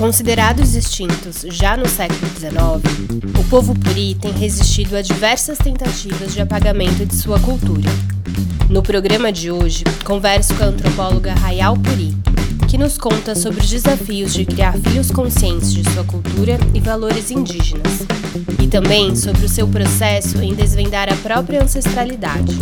Considerados extintos já no século XIX, o povo puri tem resistido a diversas tentativas de apagamento de sua cultura. No programa de hoje, converso com a antropóloga Rayal Puri, que nos conta sobre os desafios de criar filhos conscientes de sua cultura e valores indígenas, e também sobre o seu processo em desvendar a própria ancestralidade.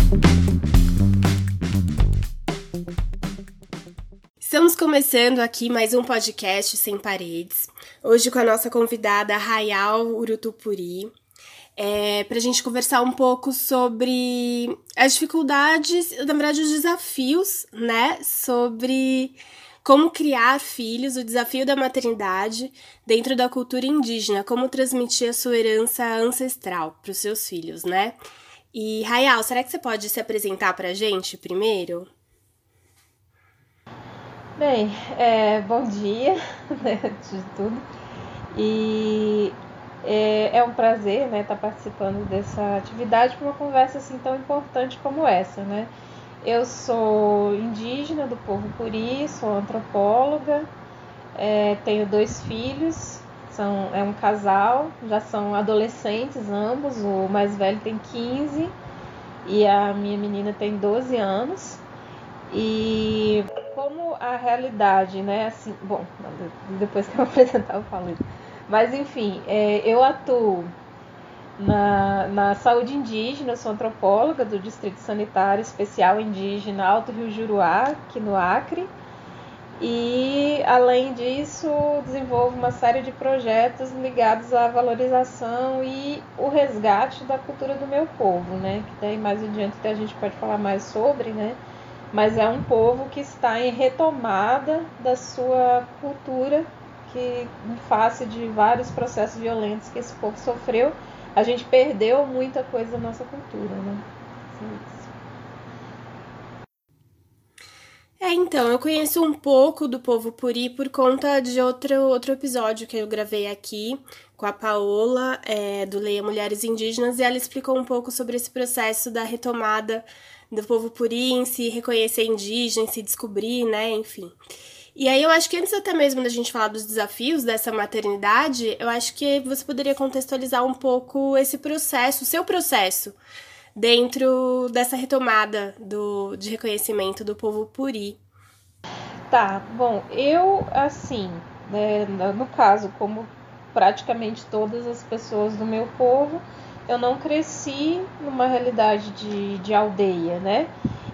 Começando aqui mais um podcast Sem Paredes, hoje com a nossa convidada Rayal Urutupuri, é, para a gente conversar um pouco sobre as dificuldades, na verdade, os desafios, né, sobre como criar filhos, o desafio da maternidade dentro da cultura indígena, como transmitir a sua herança ancestral para os seus filhos, né? E Rayal, será que você pode se apresentar para a gente primeiro? Bem, é, bom dia, né, antes de tudo. E é, é um prazer né, estar tá participando dessa atividade para uma conversa assim tão importante como essa. Né? Eu sou indígena do povo Puri, sou antropóloga, é, tenho dois filhos, são, é um casal, já são adolescentes ambos, o mais velho tem 15 e a minha menina tem 12 anos. E como a realidade, né? Assim, bom, depois que eu apresentar eu falo isso. Mas enfim, é, eu atuo na, na saúde indígena, sou antropóloga do Distrito Sanitário Especial Indígena Alto Rio Juruá, aqui no Acre. E além disso, desenvolvo uma série de projetos ligados à valorização e o resgate da cultura do meu povo, né? Que daí mais adiante a gente pode falar mais sobre, né? Mas é um povo que está em retomada da sua cultura, que em face de vários processos violentos que esse povo sofreu, a gente perdeu muita coisa da nossa cultura, né? É, então, eu conheço um pouco do povo Puri por conta de outro, outro episódio que eu gravei aqui com a Paola, é, do Leia Mulheres Indígenas, e ela explicou um pouco sobre esse processo da retomada do povo puri em se reconhecer indígena, se descobrir, né, enfim. E aí eu acho que antes até mesmo da gente falar dos desafios dessa maternidade, eu acho que você poderia contextualizar um pouco esse processo, o seu processo, dentro dessa retomada do, de reconhecimento do povo puri. Tá, bom, eu assim, né, no caso, como praticamente todas as pessoas do meu povo, eu não cresci numa realidade de, de aldeia, né?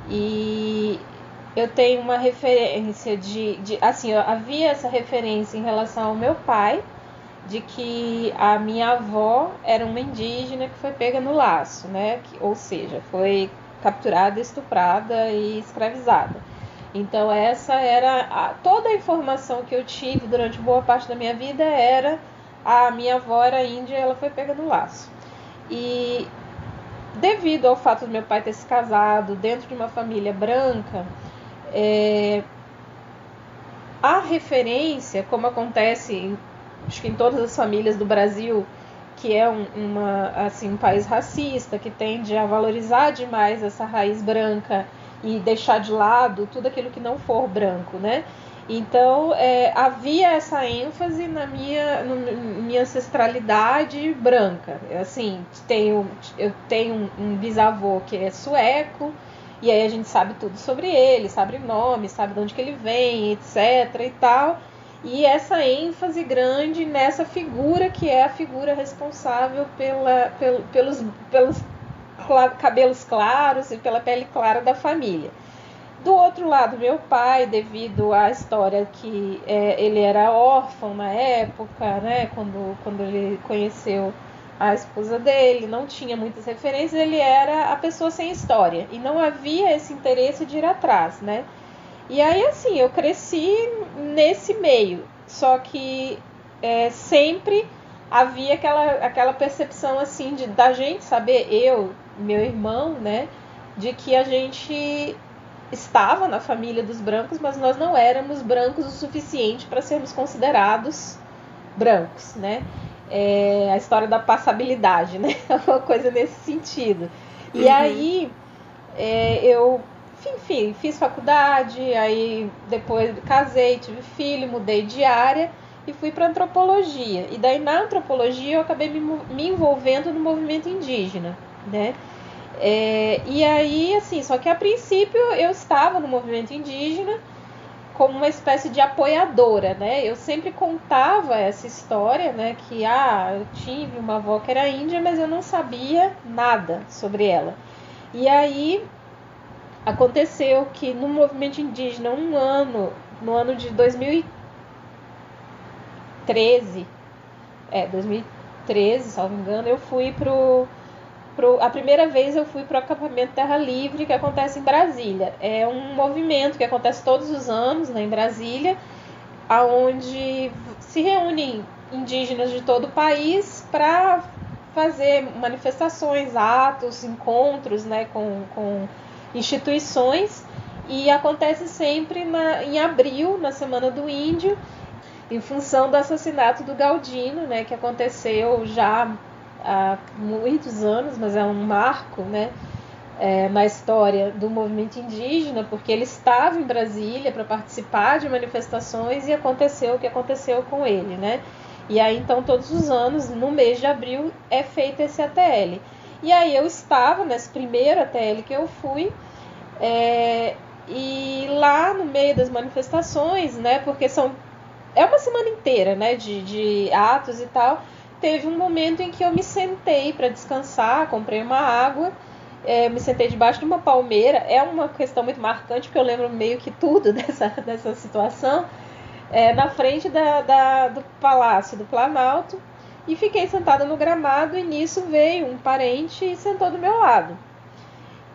E eu tenho uma referência de, de assim, havia essa referência em relação ao meu pai, de que a minha avó era uma indígena que foi pega no laço, né? Que, ou seja, foi capturada, estuprada e escravizada. Então essa era a, toda a informação que eu tive durante boa parte da minha vida era a minha avó era índia, ela foi pega no laço. E devido ao fato do meu pai ter se casado dentro de uma família branca, é, a referência, como acontece em, acho que em todas as famílias do Brasil, que é um, uma, assim, um país racista, que tende a valorizar demais essa raiz branca e deixar de lado tudo aquilo que não for branco, né? Então é, havia essa ênfase na minha, minha ancestralidade branca. Assim, tenho, eu tenho um, um, bisavô que é sueco, e aí a gente sabe tudo sobre ele, sabe o nome, sabe de onde que ele vem, etc. e tal. E essa ênfase grande nessa figura que é a figura responsável pela, pel, pelos, pelos cabelos claros e pela pele clara da família. Do outro lado, meu pai, devido à história que é, ele era órfão na época, né, quando, quando ele conheceu a esposa dele, não tinha muitas referências, ele era a pessoa sem história e não havia esse interesse de ir atrás, né? E aí, assim, eu cresci nesse meio, só que é, sempre havia aquela, aquela percepção, assim, de, da gente saber, eu, meu irmão, né, de que a gente estava na família dos brancos, mas nós não éramos brancos o suficiente para sermos considerados brancos, né? É a história da passabilidade, né? Uma coisa nesse sentido. E uhum. aí é, eu, enfim, fiz faculdade, aí depois casei, tive filho, mudei de área e fui para antropologia. E daí na antropologia eu acabei me, me envolvendo no movimento indígena, né? É, e aí, assim, só que a princípio eu estava no movimento indígena como uma espécie de apoiadora, né? Eu sempre contava essa história, né? Que ah, eu tive uma avó que era índia, mas eu não sabia nada sobre ela. E aí aconteceu que no movimento indígena, um ano, no ano de 2013, é, 2013, salvo engano, eu fui pro Pro, a primeira vez eu fui para o acampamento Terra Livre, que acontece em Brasília. É um movimento que acontece todos os anos né, em Brasília, aonde se reúnem indígenas de todo o país para fazer manifestações, atos, encontros né, com, com instituições. E acontece sempre na, em abril, na Semana do Índio, em função do assassinato do Galdino, né, que aconteceu já há muitos anos, mas é um marco né, é, na história do movimento indígena, porque ele estava em Brasília para participar de manifestações e aconteceu o que aconteceu com ele. Né? E aí, então, todos os anos, no mês de abril, é feito esse ATL. E aí eu estava nesse primeiro ATL que eu fui, é, e lá no meio das manifestações, né, porque são é uma semana inteira, né, de, de atos e tal, teve um momento em que eu me sentei para descansar, comprei uma água, é, me sentei debaixo de uma palmeira. É uma questão muito marcante, porque eu lembro meio que tudo dessa, dessa situação. É, na frente da, da, do Palácio do Planalto e fiquei sentada no gramado e nisso veio um parente e sentou do meu lado.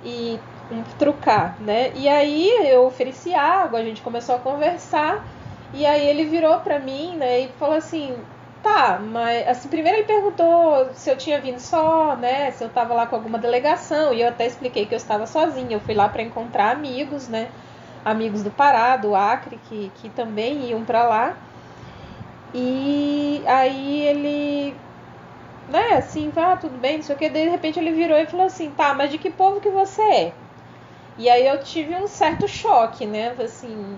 E um trucar, né? E aí eu ofereci água, a gente começou a conversar e aí ele virou para mim, né, e falou assim: Tá, mas assim, primeiro ele perguntou se eu tinha vindo só, né? Se eu tava lá com alguma delegação, e eu até expliquei que eu estava sozinha. Eu fui lá para encontrar amigos, né? Amigos do Pará, do Acre, que, que também iam para lá. E aí ele, né, assim, ah, tudo bem, não sei o que. De repente ele virou e falou assim: tá, mas de que povo que você é? E aí eu tive um certo choque, né? Assim,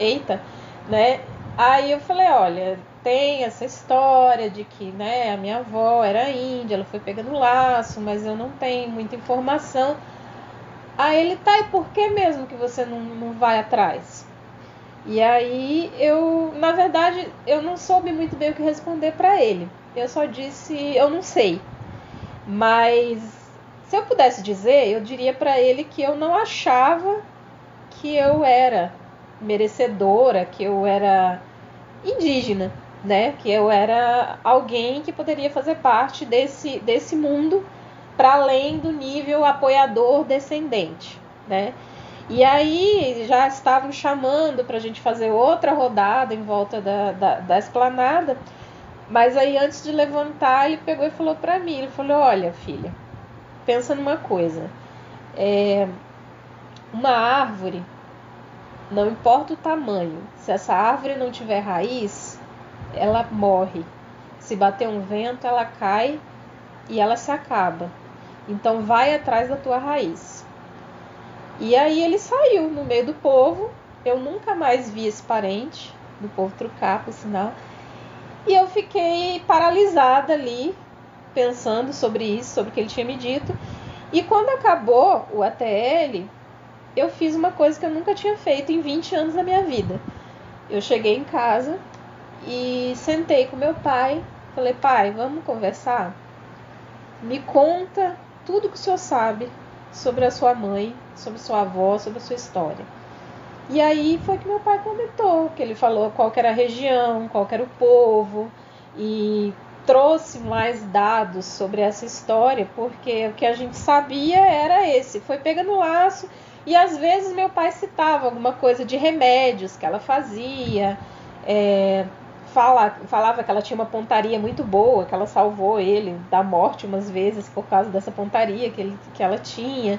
eita, né? Aí eu falei: olha tem essa história de que né, a minha avó era índia, ela foi pegando laço, mas eu não tenho muita informação. Aí ele, tá, e por que mesmo que você não, não vai atrás? E aí eu, na verdade, eu não soube muito bem o que responder para ele. Eu só disse, eu não sei. Mas se eu pudesse dizer, eu diria para ele que eu não achava que eu era merecedora, que eu era indígena né? Que eu era alguém que poderia fazer parte desse, desse mundo para além do nível apoiador descendente, né? E aí já estavam chamando para a gente fazer outra rodada em volta da, da, da esplanada, mas aí antes de levantar ele pegou e falou para mim, ele falou, olha filha, pensa numa coisa, é, uma árvore, não importa o tamanho, se essa árvore não tiver raiz, ela morre. Se bater um vento, ela cai e ela se acaba. Então vai atrás da tua raiz. E aí ele saiu no meio do povo. Eu nunca mais vi esse parente do povo trucar, por sinal. E eu fiquei paralisada ali, pensando sobre isso, sobre o que ele tinha me dito. E quando acabou o ATL, eu fiz uma coisa que eu nunca tinha feito em 20 anos da minha vida. Eu cheguei em casa, e sentei com meu pai. Falei, pai, vamos conversar? Me conta tudo que o senhor sabe sobre a sua mãe, sobre sua avó, sobre a sua história. E aí foi que meu pai comentou, que ele falou qual era a região, qual era o povo, e trouxe mais dados sobre essa história, porque o que a gente sabia era esse. Foi pegando laço, e às vezes meu pai citava alguma coisa de remédios que ela fazia, é, fala, falava que ela tinha uma pontaria muito boa, que ela salvou ele da morte umas vezes por causa dessa pontaria que, ele, que ela tinha.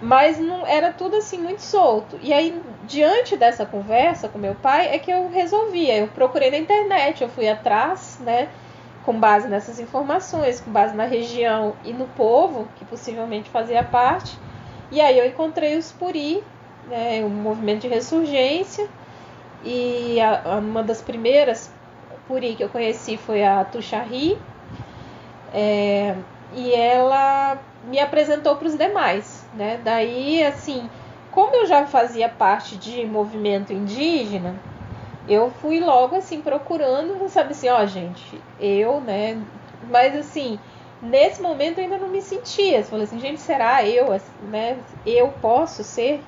Mas não era tudo assim muito solto. E aí, diante dessa conversa com meu pai, é que eu resolvi. Eu procurei na internet, eu fui atrás, né? Com base nessas informações, com base na região e no povo, que possivelmente fazia parte. E aí eu encontrei os Puri, né, um movimento de ressurgência, e a, uma das primeiras Puri que eu conheci foi a Tuxarri, é, e ela me apresentou para os demais, né? Daí, assim, como eu já fazia parte de movimento indígena, eu fui logo assim procurando, sabe assim, ó, gente, eu, né? Mas assim, nesse momento eu ainda não me sentia. Falei assim, gente, será eu, né? Eu posso ser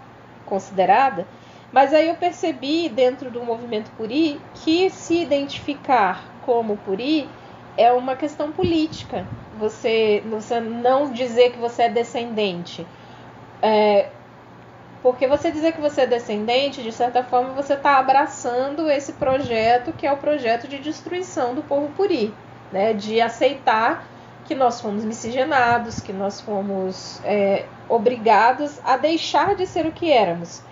considerada? Mas aí eu percebi dentro do movimento Puri que se identificar como Puri é uma questão política. Você, você não dizer que você é descendente. É, porque você dizer que você é descendente, de certa forma, você está abraçando esse projeto que é o projeto de destruição do povo puri, né? de aceitar que nós fomos miscigenados, que nós fomos é, obrigados a deixar de ser o que éramos.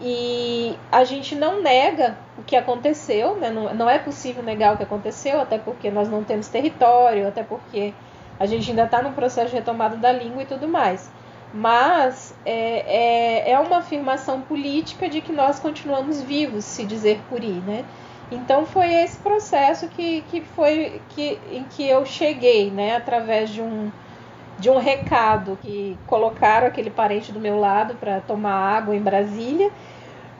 E a gente não nega o que aconteceu, né? não, não é possível negar o que aconteceu, até porque nós não temos território, até porque a gente ainda está no processo de retomada da língua e tudo mais. Mas é, é, é uma afirmação política de que nós continuamos vivos, se dizer puri, né? Então foi esse processo que, que foi que, em que eu cheguei, né, através de um, de um recado que colocaram aquele parente do meu lado para tomar água em Brasília,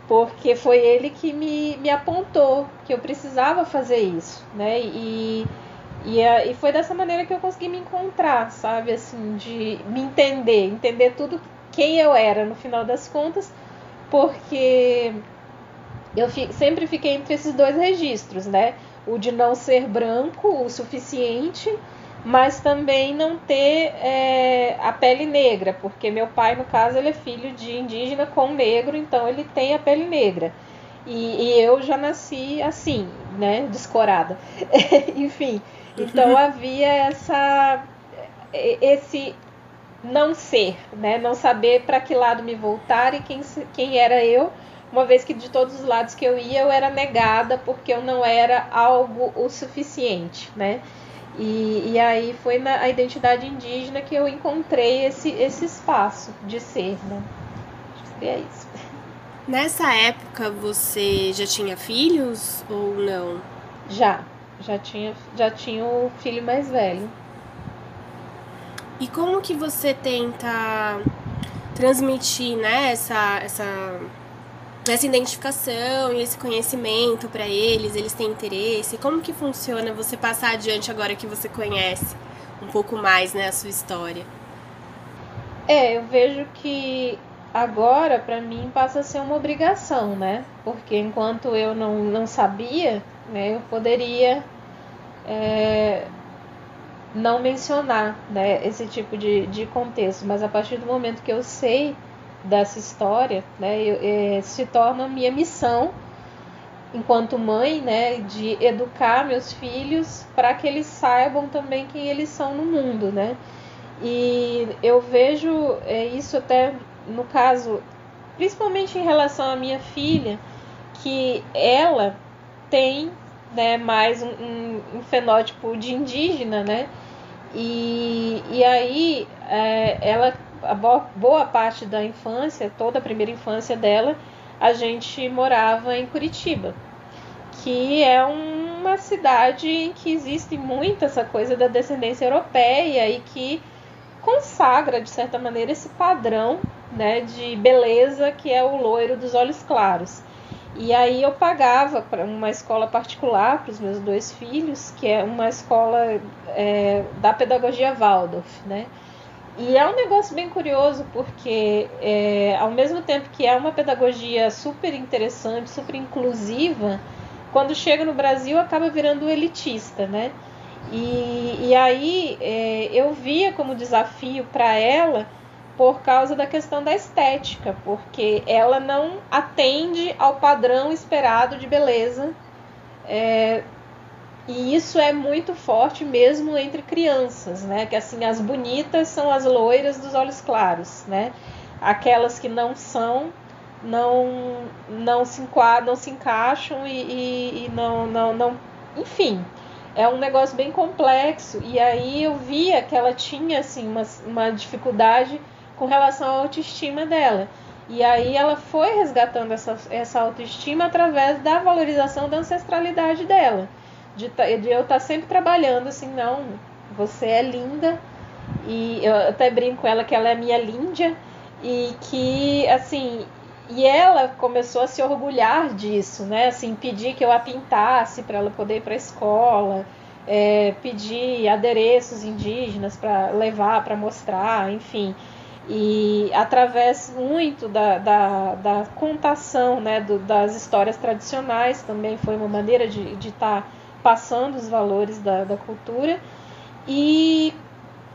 porque foi ele que me, me apontou que eu precisava fazer isso, né? E, e, e foi dessa maneira que eu consegui me encontrar, sabe? Assim, de me entender, entender tudo quem eu era no final das contas, porque eu fi, sempre fiquei entre esses dois registros, né? O de não ser branco o suficiente, mas também não ter é, a pele negra, porque meu pai, no caso, ele é filho de indígena com negro, então ele tem a pele negra. E, e eu já nasci assim, né? Descorada. Enfim, então havia essa esse não ser, né? Não saber para que lado me voltar e quem, quem era eu uma vez que de todos os lados que eu ia eu era negada porque eu não era algo o suficiente, né? E, e aí foi na identidade indígena que eu encontrei esse, esse espaço de ser, né? Acho que é isso. Nessa época você já tinha filhos ou não? Já, já tinha, já tinha o filho mais velho. E como que você tenta transmitir, né, essa, essa essa identificação e esse conhecimento para eles, eles têm interesse? Como que funciona você passar adiante agora que você conhece um pouco mais, né, a sua história? É, eu vejo que agora para mim passa a ser uma obrigação, né? Porque enquanto eu não, não sabia, né, eu poderia é, não mencionar né, esse tipo de, de contexto, mas a partir do momento que eu sei dessa história, né, eu, é, se torna minha missão enquanto mãe, né, de educar meus filhos para que eles saibam também quem eles são no mundo, né? E eu vejo é, isso até no caso, principalmente em relação à minha filha, que ela tem, né, mais um, um, um fenótipo de indígena, né? E, e aí é, ela a boa parte da infância, toda a primeira infância dela, a gente morava em Curitiba, que é uma cidade em que existe muito essa coisa da descendência europeia e que consagra, de certa maneira, esse padrão né, de beleza que é o loiro dos olhos claros. E aí eu pagava para uma escola particular para os meus dois filhos, que é uma escola é, da pedagogia Waldorf, né? E é um negócio bem curioso, porque é, ao mesmo tempo que é uma pedagogia super interessante, super inclusiva, quando chega no Brasil acaba virando elitista, né? E, e aí é, eu via como desafio para ela por causa da questão da estética, porque ela não atende ao padrão esperado de beleza é, e isso é muito forte mesmo entre crianças, né? Que assim, as bonitas são as loiras dos olhos claros, né? Aquelas que não são, não não se enquadram, não se encaixam e, e, e não, não, não. Enfim, é um negócio bem complexo. E aí eu via que ela tinha assim, uma, uma dificuldade com relação à autoestima dela. E aí ela foi resgatando essa, essa autoestima através da valorização da ancestralidade dela de, de eu estar tá sempre trabalhando assim, não, você é linda, e eu até brinco com ela que ela é minha líndia, e que, assim, e ela começou a se orgulhar disso, né? Assim, pedir que eu a pintasse para ela poder ir para a escola, é, pedir adereços indígenas para levar, para mostrar, enfim. E através muito da, da, da contação né, do, das histórias tradicionais, também foi uma maneira de estar tá passando os valores da, da cultura. E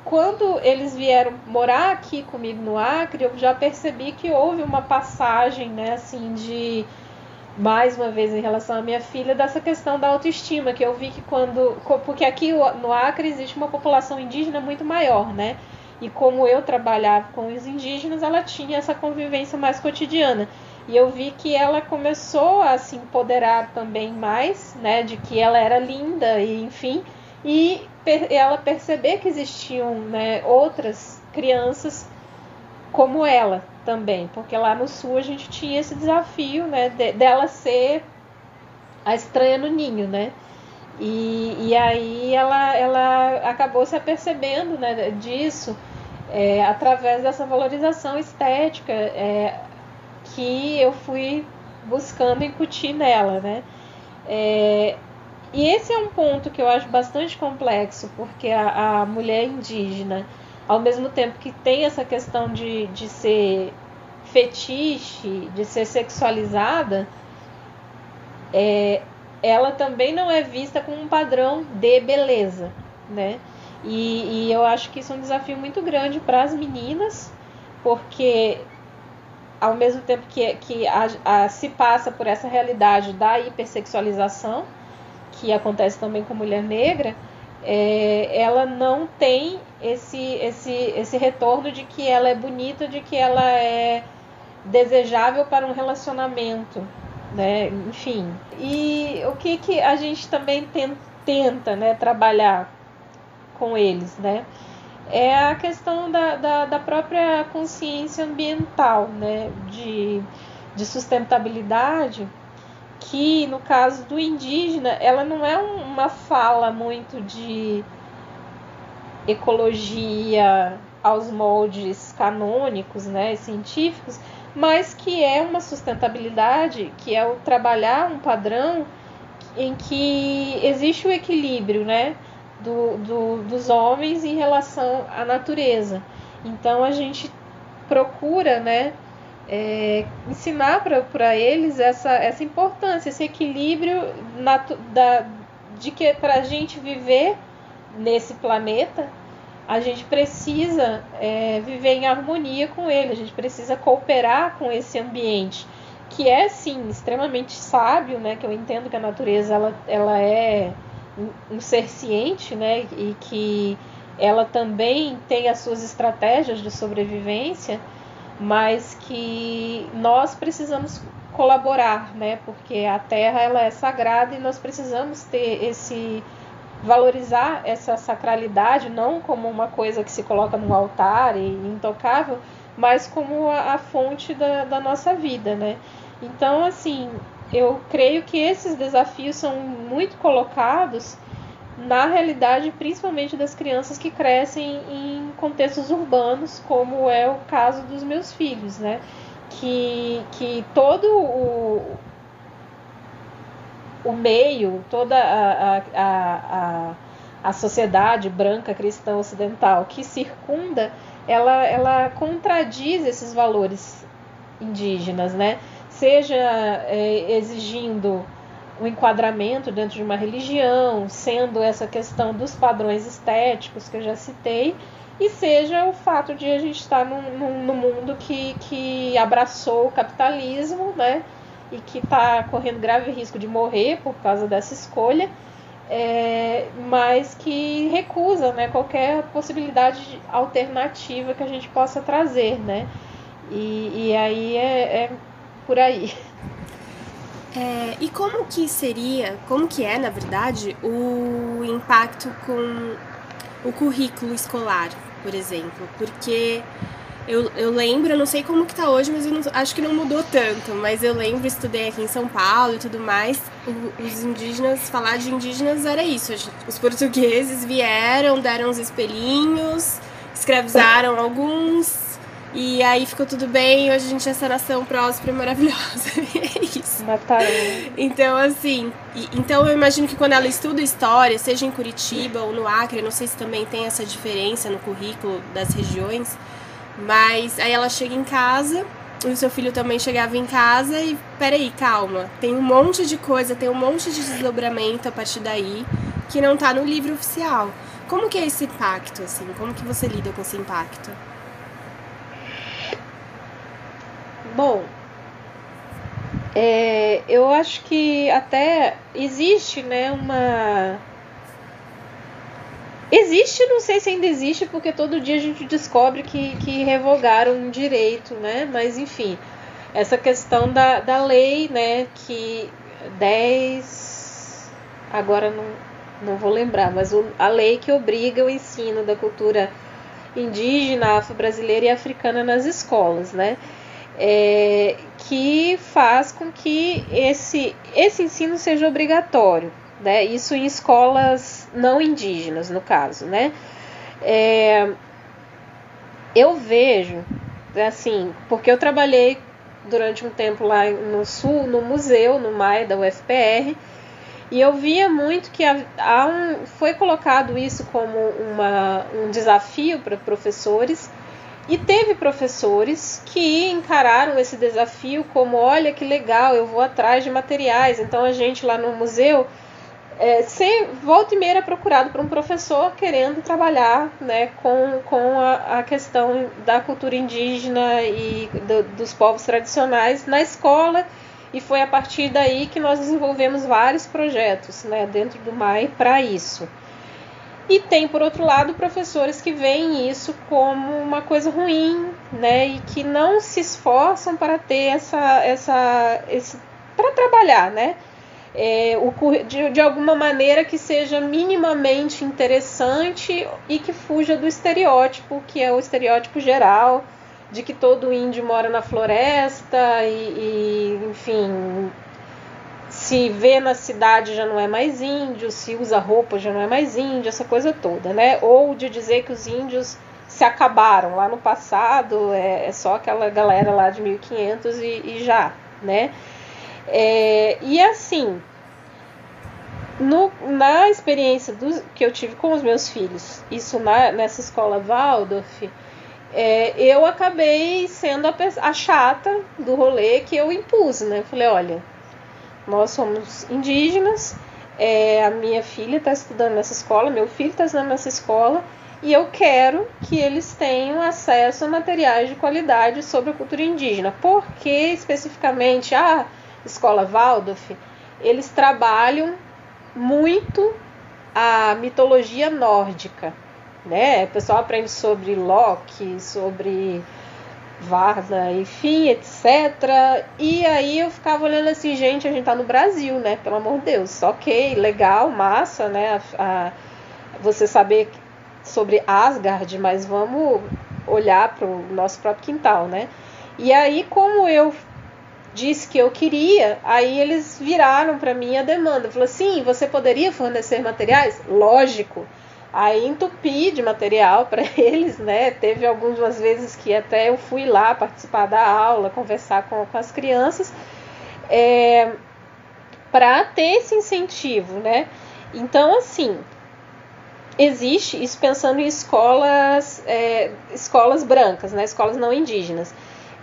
quando eles vieram morar aqui comigo no Acre, eu já percebi que houve uma passagem, né, assim, de mais uma vez em relação à minha filha dessa questão da autoestima, que eu vi que quando, porque aqui no Acre existe uma população indígena muito maior, né? E como eu trabalhava com os indígenas, ela tinha essa convivência mais cotidiana. E eu vi que ela começou a se empoderar também mais, né, de que ela era linda e enfim, e ela perceber que existiam né, outras crianças como ela também, porque lá no sul a gente tinha esse desafio né, de, dela ser a estranha no ninho, né? E, e aí ela, ela acabou se apercebendo né, disso é, através dessa valorização estética é, que eu fui buscando incutir nela, né? É, e esse é um ponto que eu acho bastante complexo, porque a, a mulher indígena, ao mesmo tempo que tem essa questão de, de ser fetiche, de ser sexualizada, é, ela também não é vista como um padrão de beleza, né? E, e eu acho que isso é um desafio muito grande para as meninas, porque ao mesmo tempo que, que a, a, se passa por essa realidade da hipersexualização, que acontece também com mulher negra, é, ela não tem esse, esse, esse retorno de que ela é bonita, de que ela é desejável para um relacionamento, né? Enfim. E o que, que a gente também tenta né, trabalhar com eles, né? É a questão da, da, da própria consciência ambiental, né? De, de sustentabilidade que no caso do indígena, ela não é uma fala muito de ecologia aos moldes canônicos, né, científicos, mas que é uma sustentabilidade, que é o trabalhar um padrão em que existe o equilíbrio, né, do, do, dos homens em relação à natureza. Então a gente procura, né, é, ensinar para eles essa, essa importância, esse equilíbrio da, de que para a gente viver nesse planeta, a gente precisa é, viver em harmonia com ele, a gente precisa cooperar com esse ambiente, que é sim extremamente sábio, né? Que eu entendo que a natureza ela, ela é um, ser ciente, né? E que ela também tem as suas estratégias de sobrevivência mas que nós precisamos colaborar, né? Porque a terra ela é sagrada e nós precisamos ter esse valorizar essa sacralidade não como uma coisa que se coloca no altar e intocável, mas como a, a fonte da, da nossa vida, né? Então, assim, eu creio que esses desafios são muito colocados na realidade, principalmente das crianças que crescem em contextos urbanos, como é o caso dos meus filhos, né? Que, que todo o, o meio, toda a, a, a, a sociedade branca cristã ocidental que circunda, ela, ela contradiz esses valores indígenas, né? Seja é, exigindo o enquadramento dentro de uma religião, sendo essa questão dos padrões estéticos que eu já citei, e seja o fato de a gente estar num, num, num mundo que, que abraçou o capitalismo, né? E que está correndo grave risco de morrer por causa dessa escolha, é, mas que recusa né, qualquer possibilidade alternativa que a gente possa trazer, né? E, e aí é, é por aí. É, e como que seria, como que é, na verdade, o impacto com o currículo escolar, por exemplo? Porque Eu, eu lembro, eu não sei como que tá hoje, mas não, acho que não mudou tanto. Mas eu lembro, estudei aqui em São Paulo e tudo mais. Os indígenas, falar de indígenas era isso. Os portugueses vieram, deram os espelhinhos, escravizaram alguns, e aí ficou tudo bem, hoje a gente é essa nação próspera e maravilhosa. é isso. Mataram. Então, assim, e, então eu imagino que quando ela estuda história, seja em Curitiba ou no Acre, não sei se também tem essa diferença no currículo das regiões, mas aí ela chega em casa, e o seu filho também chegava em casa e, peraí, calma, tem um monte de coisa, tem um monte de desdobramento a partir daí que não tá no livro oficial. Como que é esse impacto, assim? Como que você lida com esse impacto? Bom, é, eu acho que até existe, né, uma. Existe, não sei se ainda existe, porque todo dia a gente descobre que, que revogaram um direito, né? Mas enfim, essa questão da, da lei, né, que 10. Agora não, não vou lembrar, mas o, a lei que obriga o ensino da cultura indígena, afro-brasileira e africana nas escolas, né? É, que faz com que esse, esse ensino seja obrigatório, né? Isso em escolas não indígenas, no caso, né? É, eu vejo, assim, porque eu trabalhei durante um tempo lá no sul, no museu, no MAI da UFPR, e eu via muito que há um, foi colocado isso como uma, um desafio para professores e teve professores que encararam esse desafio como: olha que legal, eu vou atrás de materiais. Então a gente lá no museu, é, sem, volta e meia era procurado por um professor querendo trabalhar né, com, com a, a questão da cultura indígena e do, dos povos tradicionais na escola. E foi a partir daí que nós desenvolvemos vários projetos né, dentro do MAI para isso. E tem, por outro lado, professores que veem isso como uma coisa ruim, né? E que não se esforçam para ter essa, essa, esse, para trabalhar, né? É, o, de, de alguma maneira que seja minimamente interessante e que fuja do estereótipo, que é o estereótipo geral de que todo índio mora na floresta e, e enfim, se vê na cidade já não é mais índio, se usa roupa já não é mais índio, essa coisa toda, né? Ou de dizer que os índios se acabaram lá no passado, é, é só aquela galera lá de 1500 e, e já, né? É, e assim, no, na experiência que eu tive com os meus filhos, isso na, nessa escola Waldorf, é, eu acabei sendo a, a, chata do rolê que eu impus, né? Falei, olha, nós somos indígenas, é, a minha filha está estudando nessa escola, meu filho está estudando nessa escola, e eu quero que eles tenham acesso a materiais de qualidade sobre a cultura indígena. Porque especificamente a escola Waldorf, eles trabalham muito a mitologia nórdica, né? O pessoal aprende sobre Loki, sobre Varda, enfim, etc. E aí eu ficava olhando assim, gente, a gente tá no Brasil, né? Pelo amor de Deus. Ok, legal, massa, né? A, a, você saber sobre Asgard, mas vamos olhar para o nosso próprio quintal, né? E aí, como eu disse que eu queria, aí eles viraram para mim a demanda. Falou assim: você poderia fornecer materiais? Lógico. Aí entupi de material para eles, né? Teve algumas vezes que até eu fui lá participar da aula, conversar com, com as crianças, é, para ter esse incentivo, né? Então, assim, existe isso pensando em escolas, é, escolas brancas, né? Escolas não indígenas.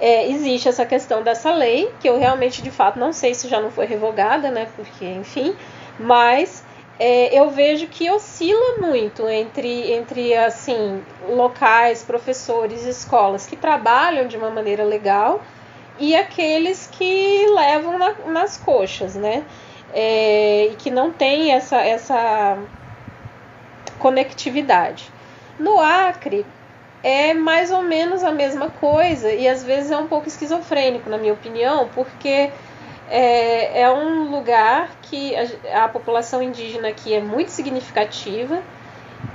É, existe essa questão dessa lei, que eu realmente, de fato, não sei se já não foi revogada, né? Porque, enfim, mas é, eu vejo que oscila muito entre, entre assim locais, professores, escolas que trabalham de uma maneira legal e aqueles que levam na, nas coxas, né? É, e que não tem essa, essa conectividade. No Acre é mais ou menos a mesma coisa e às vezes é um pouco esquizofrênico, na minha opinião, porque é, é um lugar que a, a, população indígena aqui é muito significativa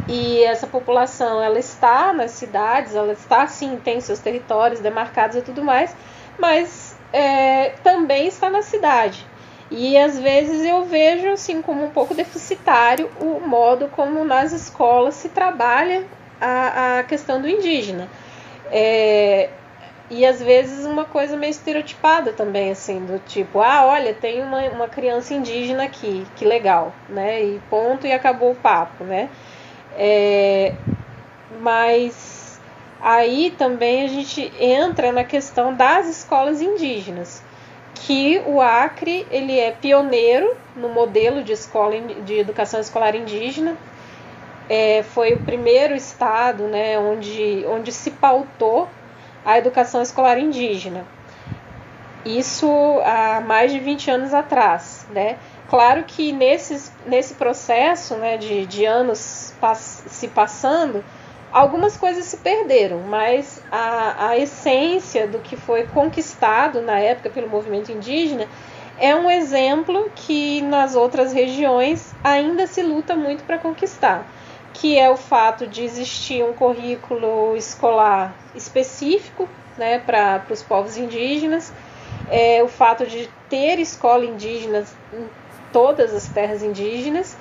e essa população ela está nas cidades, ela está sim, tem seus territórios demarcados e tudo mais, mas é, também está na cidade. E às vezes eu vejo assim como um pouco deficitário o modo como nas escolas se trabalha a, a questão do indígena. É, e às vezes uma coisa meio estereotipada também, assim, do tipo, ah, olha, tem uma, uma criança indígena aqui, que legal, né? E ponto, e acabou o papo, né? É, mas aí também a gente entra na questão das escolas indígenas, que o Acre ele é pioneiro no modelo de escola de educação escolar indígena. É, foi o primeiro estado né, onde, onde se pautou a educação escolar indígena. Isso há mais de 20 anos atrás. Né? Claro que nesse, nesse processo né, de, de anos se passando, algumas coisas se perderam, mas a, a essência do que foi conquistado na época pelo movimento indígena é um exemplo que nas outras regiões ainda se luta muito para conquistar, que é o fato de existir um currículo escolar específico né, para os povos indígenas, é o fato de ter escola indígena em todas as terras indígenas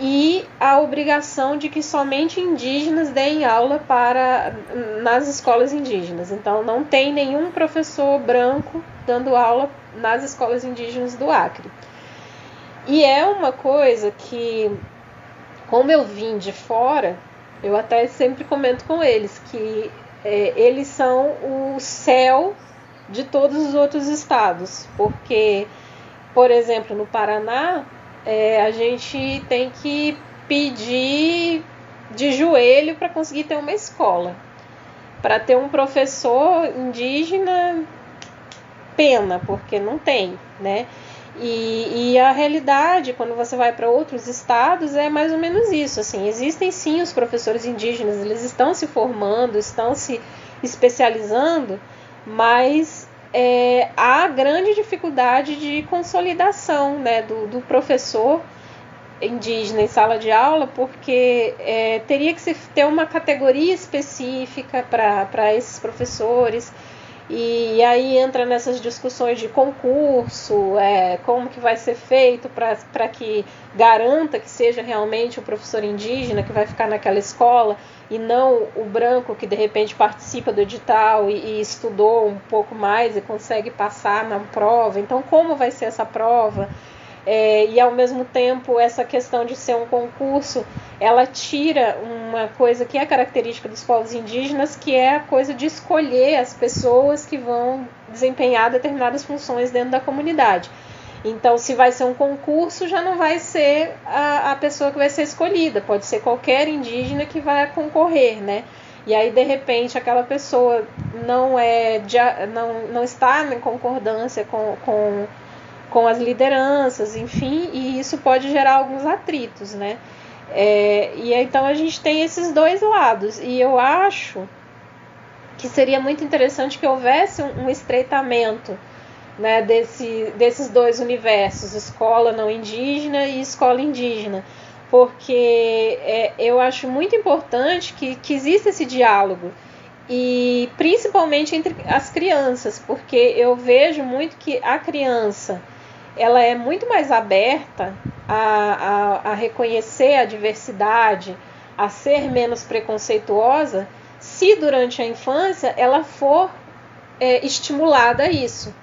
e a obrigação de que somente indígenas deem aula para nas escolas indígenas. Então não tem nenhum professor branco dando aula nas escolas indígenas do Acre. E é uma coisa que, como eu vim de fora, eu até sempre comento com eles que é, eles são o céu de todos os outros estados, porque, por exemplo, no Paraná é, a gente tem que pedir de joelho para conseguir ter uma escola. Para ter um professor indígena, pena, porque não tem, né? E, e, a realidade, quando você vai para outros estados, é mais ou menos isso. Assim, existem sim os professores indígenas, eles estão se formando, estão se especializando, mas é, há grande dificuldade de consolidação né, do, do professor indígena em sala de aula, porque é, teria que se ter uma categoria específica para esses professores. E aí entra nessas discussões de concurso, é, como que vai ser feito para que garanta que seja realmente o professor indígena que vai ficar naquela escola e não o branco que de repente participa do edital e, e estudou um pouco mais e consegue passar na prova. Então, como vai ser essa prova? É, e ao mesmo tempo essa questão de ser um concurso ela tira uma coisa que é característica dos povos indígenas que é a coisa de escolher as pessoas que vão desempenhar determinadas funções dentro da comunidade. Então se vai ser um concurso já não vai ser a, a pessoa que vai ser escolhida. Pode ser qualquer indígena que vai concorrer né? E aí de repente aquela pessoa não é não, não está em concordância com, com com as lideranças, enfim, e isso pode gerar alguns atritos, né? É, e então a gente tem esses dois lados, e eu acho que seria muito interessante que houvesse um, um estreitamento né, desse, desses dois universos, escola não indígena e escola indígena, porque é, eu acho muito importante que, que exista esse diálogo. E principalmente entre as crianças, porque eu vejo muito que a criança ela é muito mais aberta a, a, a reconhecer a diversidade, a ser menos preconceituosa, se durante a infância ela for é, estimulada a isso.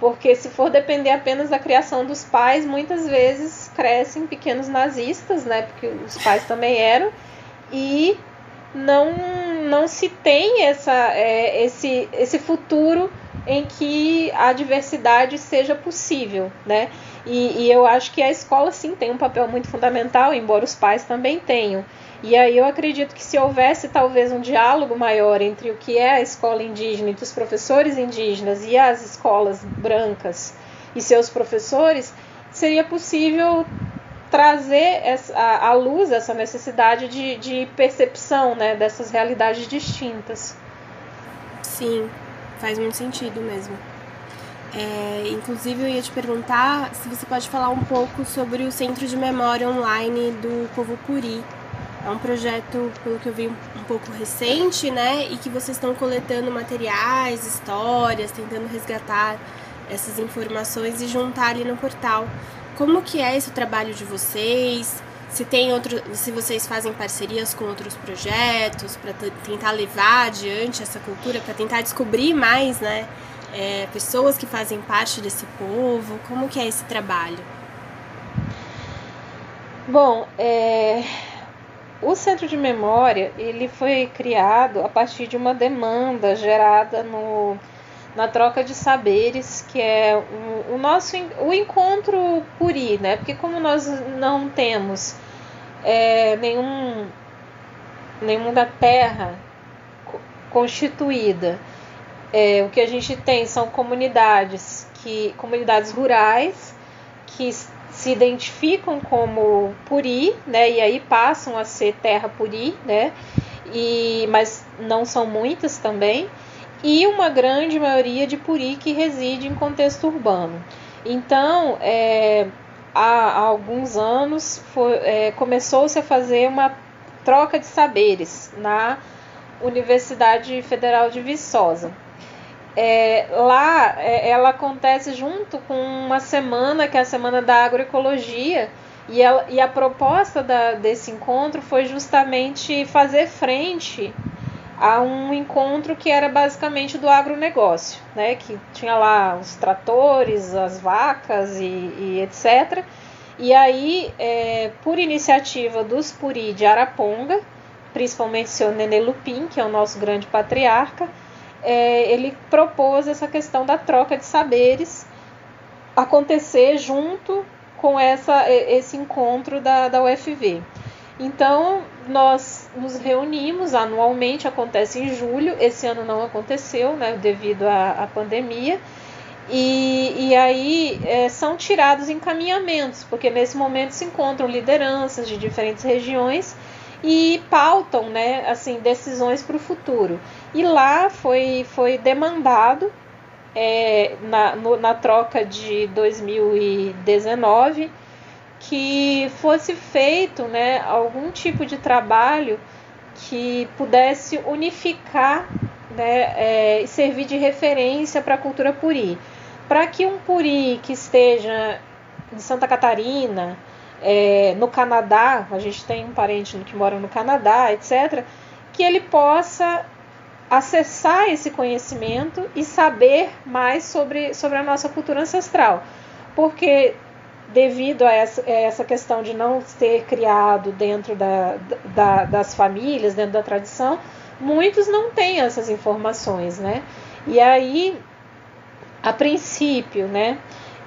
Porque se for depender apenas da criação dos pais, muitas vezes crescem pequenos nazistas, né? Porque os pais também eram, e não, não se tem essa, é, esse, esse futuro em que a diversidade seja possível, né? E, e, eu acho que a escola sim tem um papel muito fundamental, embora os pais também tenham. E aí eu acredito que se houvesse talvez um diálogo maior entre o que é a escola indígena, entre os professores indígenas e as escolas brancas e seus professores, seria possível trazer à luz essa necessidade de, de percepção né, dessas realidades distintas. Sim, faz muito sentido mesmo. É, inclusive, eu ia te perguntar se você pode falar um pouco sobre o Centro de Memória Online do Povo Puri, É um projeto, pelo que eu vi, um pouco recente, né? E que vocês estão coletando materiais, histórias, tentando resgatar essas informações e juntar ali no portal. Como que é esse trabalho de vocês? Se tem outro, se vocês fazem parcerias com outros projetos para tentar levar adiante essa cultura, para tentar descobrir mais, né? É, pessoas que fazem parte desse povo, como que é esse trabalho? Bom, é, o Centro de Memória ele foi criado a partir de uma demanda gerada no, na troca de saberes, que é o, o nosso o encontro puri, né? Porque como nós não temos é, nenhum nenhum da terra constituída, é, o que a gente tem são comunidades que comunidades rurais que se identificam como puri, né? E aí passam a ser terra puri, né? E, mas não são muitas também. E uma grande maioria de puri que reside em contexto urbano. Então, é, há, há, alguns anos é, começou-se a fazer uma troca de saberes na Universidade Federal de Viçosa é, lá é, ela acontece junto com uma semana que é a semana da agroecologia e, ela, e a proposta da, desse encontro foi justamente fazer frente a um encontro que era basicamente do agronegócio, né? que tinha lá os tratores, as vacas e, e etc. E aí, é, por iniciativa dos Puri de Araponga, principalmente seu Nenê Lupin, que é o nosso grande patriarca, é, ele propôs essa questão da troca de saberes acontecer junto com essa, esse encontro da, da UFV. Então, nós nos reunimos anualmente, acontece em julho, esse ano não aconteceu, né, devido à, à pandemia, e, e aí é, são tirados encaminhamentos, porque nesse momento se encontram lideranças de diferentes regiões e pautam né, assim, decisões para o futuro. E lá foi, foi demandado, é, na, no, na troca de 2019, que fosse feito né, algum tipo de trabalho que pudesse unificar né, é, e servir de referência para a cultura puri. Para que um puri que esteja em Santa Catarina, é, no Canadá, a gente tem um parente que mora no Canadá, etc., que ele possa acessar esse conhecimento e saber mais sobre, sobre a nossa cultura ancestral. Porque, devido a essa, a essa questão de não ser criado dentro da, da, das famílias, dentro da tradição, muitos não têm essas informações, né? E aí, a princípio, né,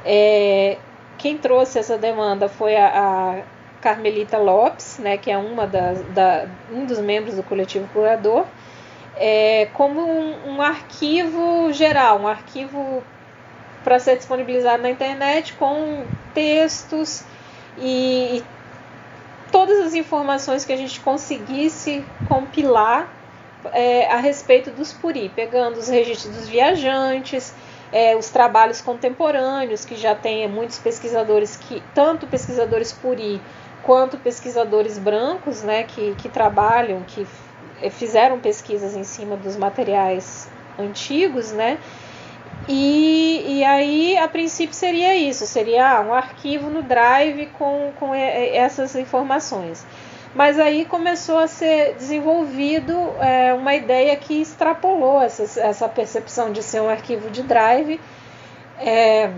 é, quem trouxe essa demanda foi a, a Carmelita Lopes, né, que é uma das, da, um dos membros do coletivo curador, é, como um, um arquivo geral, um arquivo para ser disponibilizado na internet com textos e, e, todas as informações que a gente conseguisse compilar é, a respeito dos puri, pegando os registros dos viajantes, é, os trabalhos contemporâneos, que já tem muitos pesquisadores que, tanto pesquisadores puri quanto pesquisadores brancos, né, que, que trabalham, que fizeram pesquisas em cima dos materiais antigos, né? E, e aí, a princípio, seria isso: seria ah, um arquivo no Drive com, com essas informações. Mas aí começou a ser desenvolvido é, uma ideia que extrapolou essa, essa percepção de ser um arquivo de drive. É,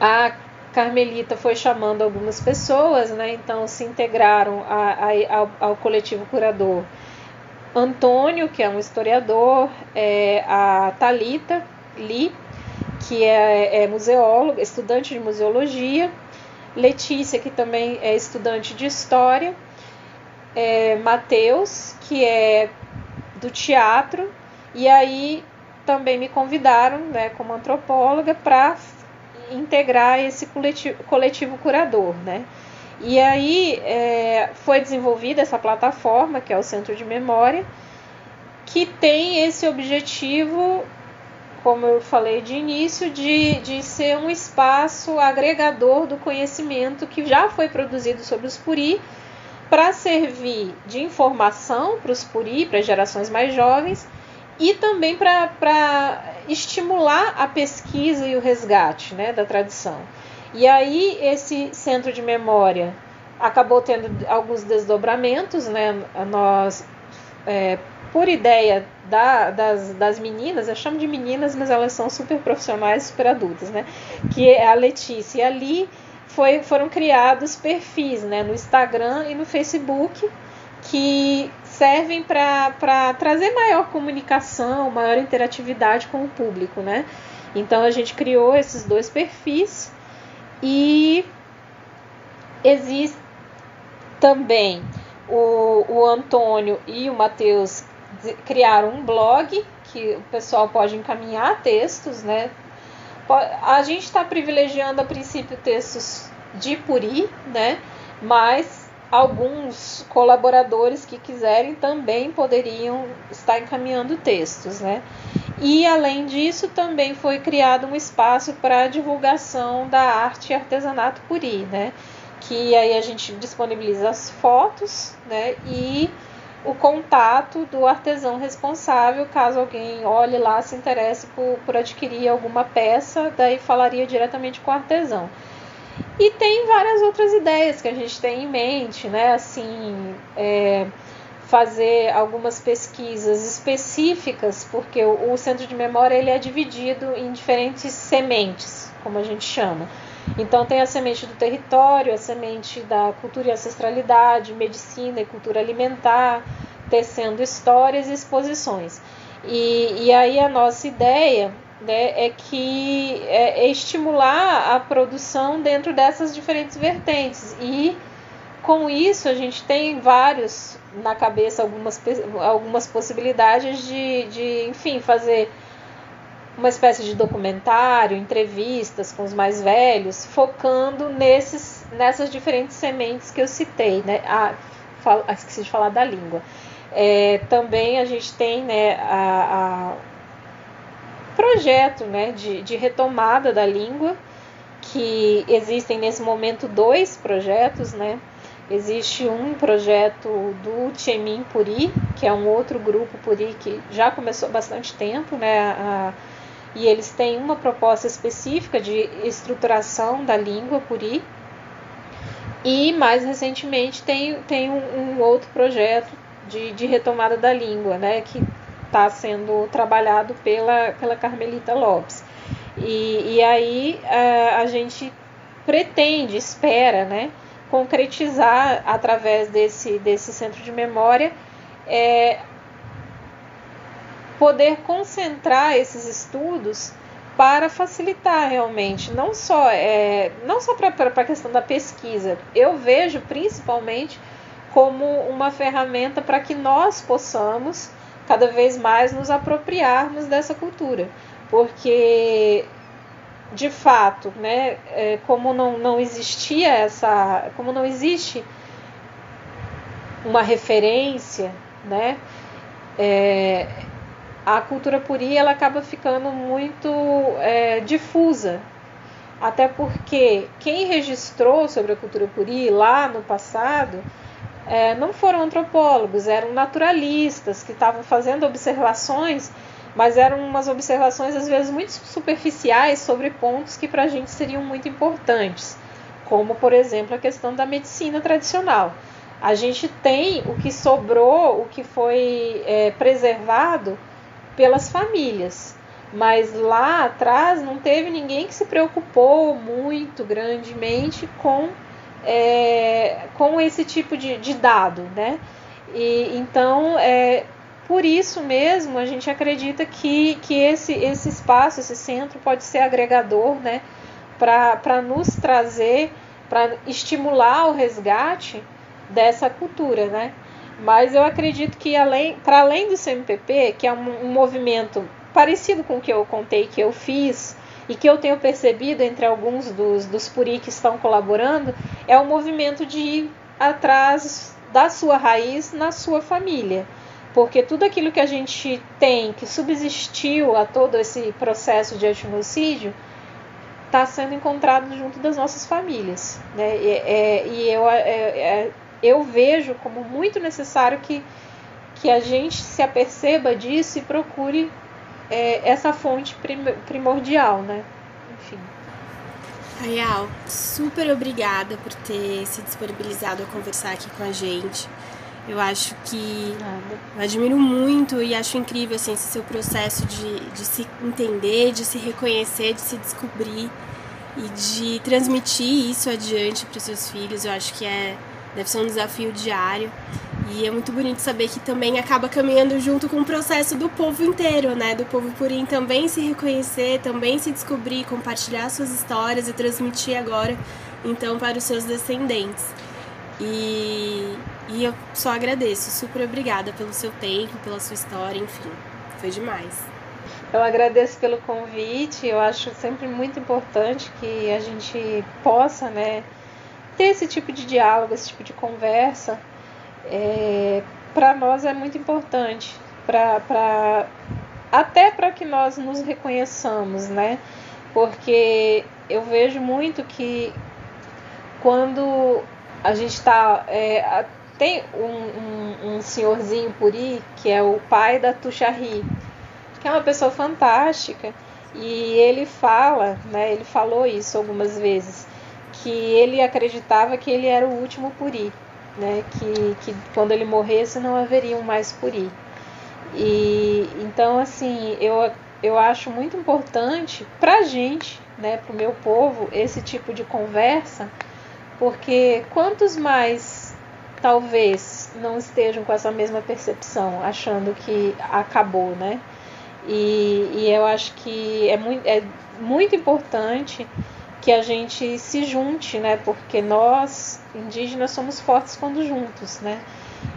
a Carmelita foi chamando algumas pessoas, né, então se integraram a, a, ao, ao, coletivo curador Antônio, que é um historiador, é, a Talita Li, que é, é museóloga, estudante de museologia, Letícia, que também é estudante de história, é, Matheus, que é do teatro, e aí também me convidaram, né, como antropóloga, para integrar esse coletivo, coletivo curador, né? E aí é, foi desenvolvida essa plataforma, que é o Centro de Memória, que tem esse objetivo como eu falei de início, de, de ser um espaço agregador do conhecimento que já foi produzido sobre os puri, para servir de informação para os puri, para as gerações mais jovens, e também para estimular a pesquisa e o resgate né, da tradição. E aí esse centro de memória acabou tendo alguns desdobramentos, né? Nós, é, por ideia da, das, das meninas, eu chamo de meninas, mas elas são super profissionais, super adultas, né? Que é a Letícia e foi, foram criados perfis né, no Instagram e no Facebook que servem para trazer maior comunicação, maior interatividade com o público, né? Então a gente criou esses dois perfis e existe também o, o Antônio e o Matheus criaram um blog que o pessoal pode encaminhar textos, né? A gente está privilegiando a princípio textos de Puri, né? Mas alguns colaboradores que quiserem também poderiam estar encaminhando textos, né? E além disso, também foi criado um espaço para divulgação da arte e artesanato puri, né? Que aí a gente disponibiliza as fotos, né? E o contato do artesão responsável, caso alguém olhe lá, se interesse por, por adquirir alguma peça, daí falaria diretamente com o artesão. E tem várias outras ideias que a gente tem em mente, né? Assim, é, fazer algumas pesquisas específicas, porque o, o, centro de memória ele é dividido em diferentes sementes, como a gente chama. Então tem a semente do território, a semente da cultura e ancestralidade, medicina e cultura alimentar, tecendo histórias e exposições. E, e aí a nossa ideia né, é que é, é estimular a produção dentro dessas diferentes vertentes. E com isso a gente tem vários na cabeça algumas, algumas possibilidades de, de, enfim, fazer uma espécie de documentário, entrevistas com os mais velhos, focando nesses, nessas diferentes sementes que eu citei. Né? Ah, esqueci de falar da língua. É, também a gente tem né, a, a projeto né, de, de retomada da língua, que existem nesse momento dois projetos, né? Existe um projeto do Chemin Puri, que é um outro grupo Puri que já começou há bastante tempo, né? A, e eles têm uma proposta específica de estruturação da língua Puri. E mais recentemente tem, tem um, um outro projeto de, de retomada da língua, né? Que está sendo trabalhado pela, pela Carmelita Lopes. E, e aí a, a gente pretende, espera, né, concretizar através desse, desse centro de memória é, poder concentrar esses estudos para facilitar realmente, não só, é, não só para a questão da pesquisa, eu vejo principalmente como uma ferramenta para que nós possamos cada vez mais nos apropriarmos dessa cultura, porque de fato, né, é, como não, não existia essa, como não existe uma referência, né, é, a cultura puri ela acaba ficando muito é, difusa, até porque quem registrou sobre a cultura puri lá no passado é, não foram antropólogos, eram naturalistas que estavam fazendo observações, mas eram umas observações às vezes muito superficiais sobre pontos que para a gente seriam muito importantes, como por exemplo a questão da medicina tradicional. A gente tem o que sobrou, o que foi é, preservado pelas famílias, mas lá atrás não teve ninguém que se preocupou muito grandemente com é, com esse tipo de, de dado, né? E, então, é, por isso mesmo, a gente acredita que, que esse, esse espaço, esse centro pode ser agregador, né? Para nos trazer, para estimular o resgate dessa cultura, né? Mas eu acredito que além, para além do CMPP, que é um, um movimento parecido com o que eu contei que eu fiz e que eu tenho percebido entre alguns dos, dos puri que estão colaborando, é o movimento de ir atrás da sua raiz na sua família. Porque tudo aquilo que a gente tem, que subsistiu a todo esse processo de etnocídio, está sendo encontrado junto das nossas famílias. Né? E, é, e eu, é, é, eu vejo como muito necessário que, que a gente se aperceba disso e procure é, essa fonte prim primordial, né? Enfim. Real, super obrigada por ter se disponibilizado a conversar aqui com a gente. Eu acho que eu admiro muito e acho incrível assim, esse seu processo de, de se entender, de se reconhecer, de se descobrir e de transmitir isso adiante para os seus filhos. Eu acho que é deve ser um desafio diário. E é muito bonito saber que também acaba caminhando junto com o processo do povo inteiro, né? Do povo purim também se reconhecer, também se descobrir, compartilhar suas histórias e transmitir agora, então, para os seus descendentes. E, e eu só agradeço, super obrigada pelo seu tempo, pela sua história, enfim, foi demais. Eu agradeço pelo convite, eu acho sempre muito importante que a gente possa, né, ter esse tipo de diálogo, esse tipo de conversa, é, para nós é muito importante, pra, pra, até para que nós nos reconheçamos, né? Porque eu vejo muito que quando a gente está. É, tem um, um, um, senhorzinho Puri, que é o pai da Tuxarri, que é uma pessoa fantástica, e ele fala, né, ele falou isso algumas vezes, que ele acreditava que ele era o último Puri né, que, que quando ele morresse não haveriam mais puri. E então assim, eu, eu acho muito importante para a gente, né, para o meu povo, esse tipo de conversa, porque quantos mais talvez não estejam com essa mesma percepção, achando que acabou, né? E, e eu acho que é muito, é muito importante que a gente se junte, né? Porque nós indígenas somos fortes quando juntos, né?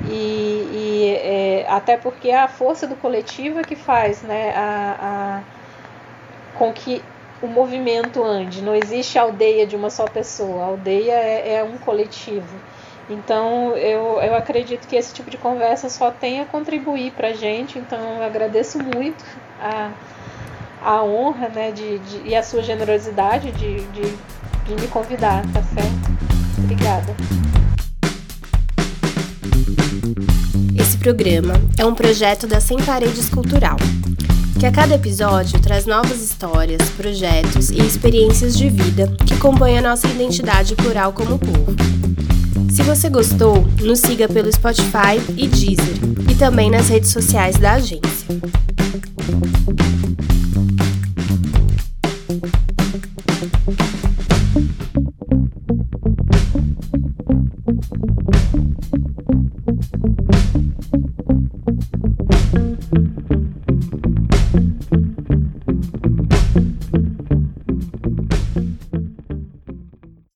E, e é, até porque é a força do coletivo é que faz, né? A, a, com que o movimento ande. Não existe aldeia de uma só pessoa. A aldeia é, é um coletivo. Então eu, eu acredito que esse tipo de conversa só tem a contribuir para a gente. Então eu agradeço muito a a honra né, de, de, e a sua generosidade de, de, de me convidar, tá certo? Obrigada. Esse programa é um projeto da Sem Paredes Cultural, que a cada episódio traz novas histórias, projetos e experiências de vida que compõem a nossa identidade plural como povo. Se você gostou, nos siga pelo Spotify e Deezer, e também nas redes sociais da agência.